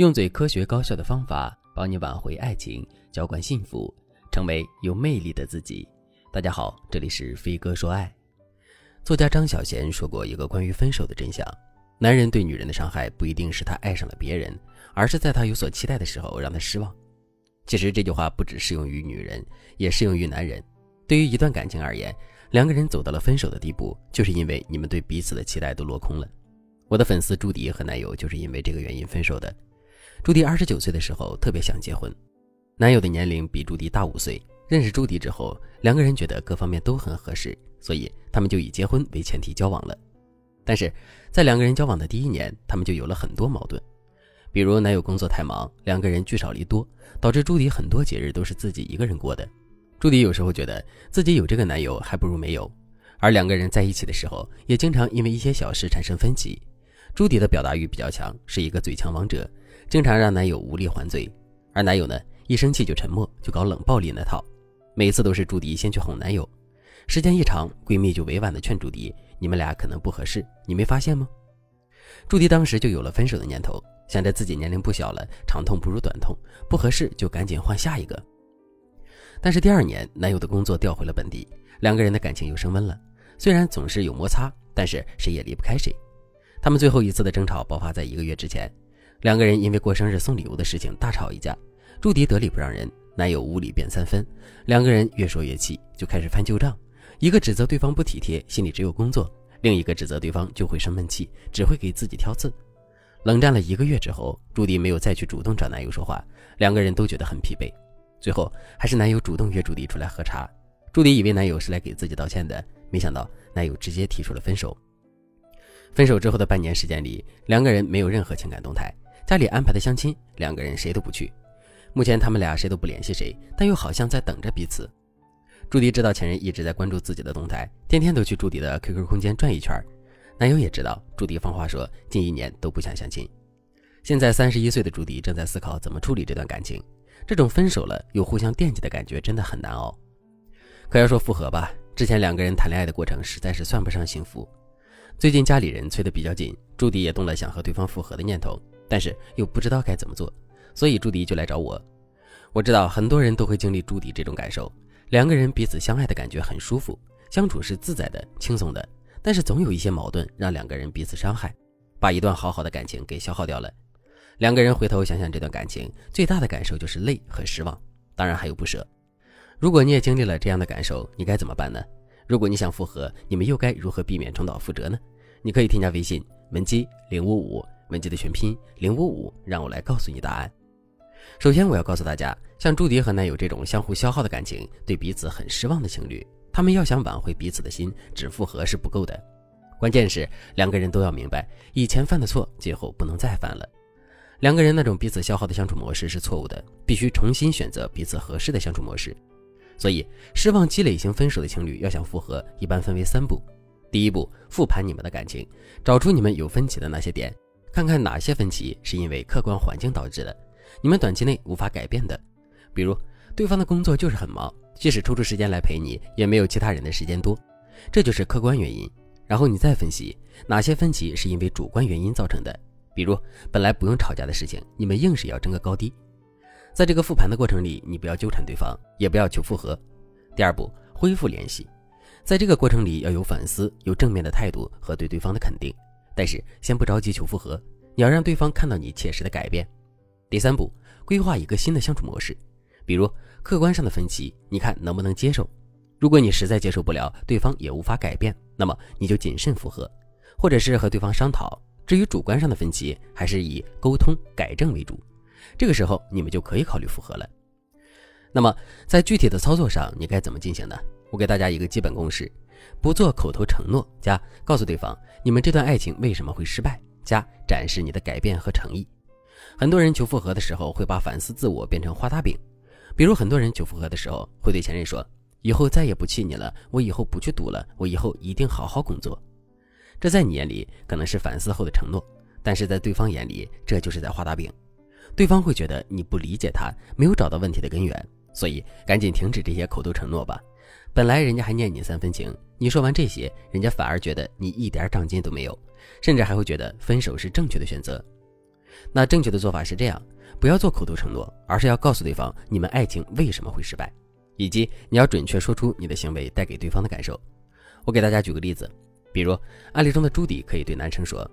用最科学高效的方法帮你挽回爱情，浇灌幸福，成为有魅力的自己。大家好，这里是飞哥说爱。作家张小娴说过一个关于分手的真相：男人对女人的伤害不一定是他爱上了别人，而是在他有所期待的时候让他失望。其实这句话不只适用于女人，也适用于男人。对于一段感情而言，两个人走到了分手的地步，就是因为你们对彼此的期待都落空了。我的粉丝朱迪和男友就是因为这个原因分手的。朱迪二十九岁的时候特别想结婚，男友的年龄比朱迪大五岁。认识朱迪之后，两个人觉得各方面都很合适，所以他们就以结婚为前提交往了。但是在两个人交往的第一年，他们就有了很多矛盾，比如男友工作太忙，两个人聚少离多，导致朱迪很多节日都是自己一个人过的。朱迪有时候觉得自己有这个男友还不如没有，而两个人在一起的时候，也经常因为一些小事产生分歧。朱迪的表达欲比较强，是一个嘴强王者。经常让男友无力还嘴，而男友呢，一生气就沉默，就搞冷暴力那套。每次都是朱迪先去哄男友，时间一长，闺蜜就委婉的劝朱迪：“你们俩可能不合适，你没发现吗？”朱迪当时就有了分手的念头，想着自己年龄不小了，长痛不如短痛，不合适就赶紧换下一个。但是第二年，男友的工作调回了本地，两个人的感情又升温了。虽然总是有摩擦，但是谁也离不开谁。他们最后一次的争吵爆发在一个月之前。两个人因为过生日送礼物的事情大吵一架，朱迪得理不让人，男友无理变三分，两个人越说越气，就开始翻旧账，一个指责对方不体贴，心里只有工作，另一个指责对方就会生闷气，只会给自己挑刺。冷战了一个月之后，朱迪没有再去主动找男友说话，两个人都觉得很疲惫，最后还是男友主动约朱迪出来喝茶，朱迪以为男友是来给自己道歉的，没想到男友直接提出了分手。分手之后的半年时间里，两个人没有任何情感动态。家里安排的相亲，两个人谁都不去。目前他们俩谁都不联系谁，但又好像在等着彼此。朱迪知道前任一直在关注自己的动态，天天都去朱迪的 QQ 空间转一圈。男友也知道朱迪放话说近一年都不想相亲。现在三十一岁的朱迪正在思考怎么处理这段感情。这种分手了又互相惦记的感觉真的很难熬。可要说复合吧，之前两个人谈恋爱的过程实在是算不上幸福。最近家里人催得比较紧，朱迪也动了想和对方复合的念头。但是又不知道该怎么做，所以朱迪就来找我。我知道很多人都会经历朱迪这种感受，两个人彼此相爱的感觉很舒服，相处是自在的、轻松的。但是总有一些矛盾让两个人彼此伤害，把一段好好的感情给消耗掉了。两个人回头想想这段感情，最大的感受就是累和失望，当然还有不舍。如果你也经历了这样的感受，你该怎么办呢？如果你想复合，你们又该如何避免重蹈覆辙呢？你可以添加微信文姬零五五。文姬的全拼零五五，让我来告诉你答案。首先，我要告诉大家，像朱迪和男友这种相互消耗的感情，对彼此很失望的情侣，他们要想挽回彼此的心，只复合是不够的。关键是两个人都要明白，以前犯的错，今后不能再犯了。两个人那种彼此消耗的相处模式是错误的，必须重新选择彼此合适的相处模式。所以，失望积累型分手的情侣要想复合，一般分为三步：第一步，复盘你们的感情，找出你们有分歧的那些点。看看哪些分歧是因为客观环境导致的，你们短期内无法改变的，比如对方的工作就是很忙，即使抽出时间来陪你，也没有其他人的时间多，这就是客观原因。然后你再分析哪些分歧是因为主观原因造成的，比如本来不用吵架的事情，你们硬是要争个高低。在这个复盘的过程里，你不要纠缠对方，也不要求复合。第二步，恢复联系，在这个过程里要有反思，有正面的态度和对对方的肯定。但是先不着急求复合，你要让对方看到你切实的改变。第三步，规划一个新的相处模式，比如客观上的分歧，你看能不能接受？如果你实在接受不了，对方也无法改变，那么你就谨慎复合，或者是和对方商讨。至于主观上的分歧，还是以沟通改正为主。这个时候你们就可以考虑复合了。那么在具体的操作上，你该怎么进行呢？我给大家一个基本公式。不做口头承诺，加告诉对方你们这段爱情为什么会失败，加展示你的改变和诚意。很多人求复合的时候会把反思自我变成画大饼，比如很多人求复合的时候会对前任说：“以后再也不气你了，我以后不去赌了，我以后一定好好工作。”这在你眼里可能是反思后的承诺，但是在对方眼里这就是在画大饼，对方会觉得你不理解他，没有找到问题的根源，所以赶紧停止这些口头承诺吧。本来人家还念你三分情，你说完这些，人家反而觉得你一点长进都没有，甚至还会觉得分手是正确的选择。那正确的做法是这样：不要做口头承诺，而是要告诉对方你们爱情为什么会失败，以及你要准确说出你的行为带给对方的感受。我给大家举个例子，比如案例中的朱迪可以对男生说：“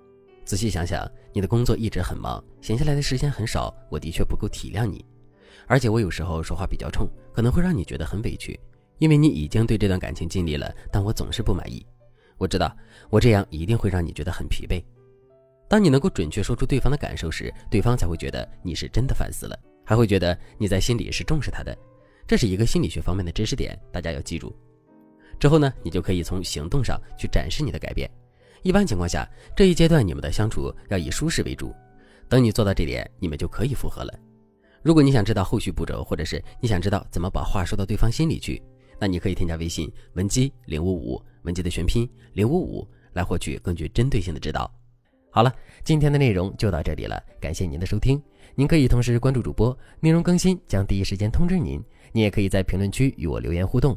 仔细想想，你的工作一直很忙，闲下来的时间很少，我的确不够体谅你，而且我有时候说话比较冲，可能会让你觉得很委屈，因为你已经对这段感情尽力了，但我总是不满意。我知道我这样一定会让你觉得很疲惫。”当你能够准确说出对方的感受时，对方才会觉得你是真的反思了，还会觉得你在心里是重视他的。这是一个心理学方面的知识点，大家要记住。之后呢，你就可以从行动上去展示你的改变。一般情况下，这一阶段你们的相处要以舒适为主。等你做到这点，你们就可以复合了。如果你想知道后续步骤，或者是你想知道怎么把话说到对方心里去，那你可以添加微信文姬零五五，文姬的全拼零五五，来获取更具针对性的指导。好了，今天的内容就到这里了，感谢您的收听。您可以同时关注主播，内容更新将第一时间通知您。您也可以在评论区与我留言互动，